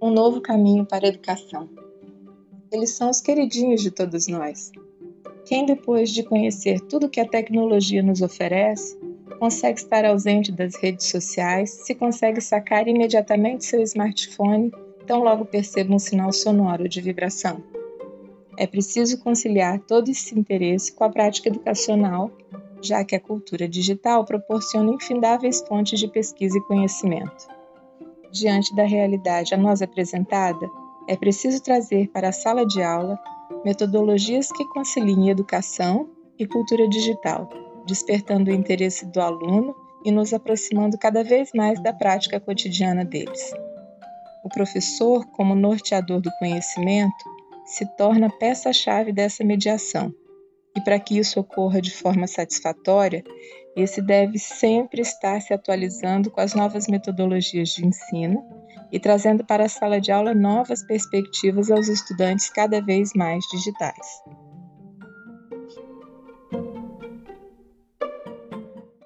um novo caminho para a educação. Eles são os queridinhos de todos nós. Quem, depois de conhecer tudo que a tecnologia nos oferece, consegue estar ausente das redes sociais, se consegue sacar imediatamente seu smartphone, tão logo perceba um sinal sonoro de vibração. É preciso conciliar todo esse interesse com a prática educacional, já que a cultura digital proporciona infindáveis fontes de pesquisa e conhecimento. Diante da realidade a nós apresentada, é preciso trazer para a sala de aula metodologias que conciliem educação e cultura digital, despertando o interesse do aluno e nos aproximando cada vez mais da prática cotidiana deles. O professor, como norteador do conhecimento, se torna peça-chave dessa mediação. E para que isso ocorra de forma satisfatória, esse deve sempre estar se atualizando com as novas metodologias de ensino e trazendo para a sala de aula novas perspectivas aos estudantes cada vez mais digitais.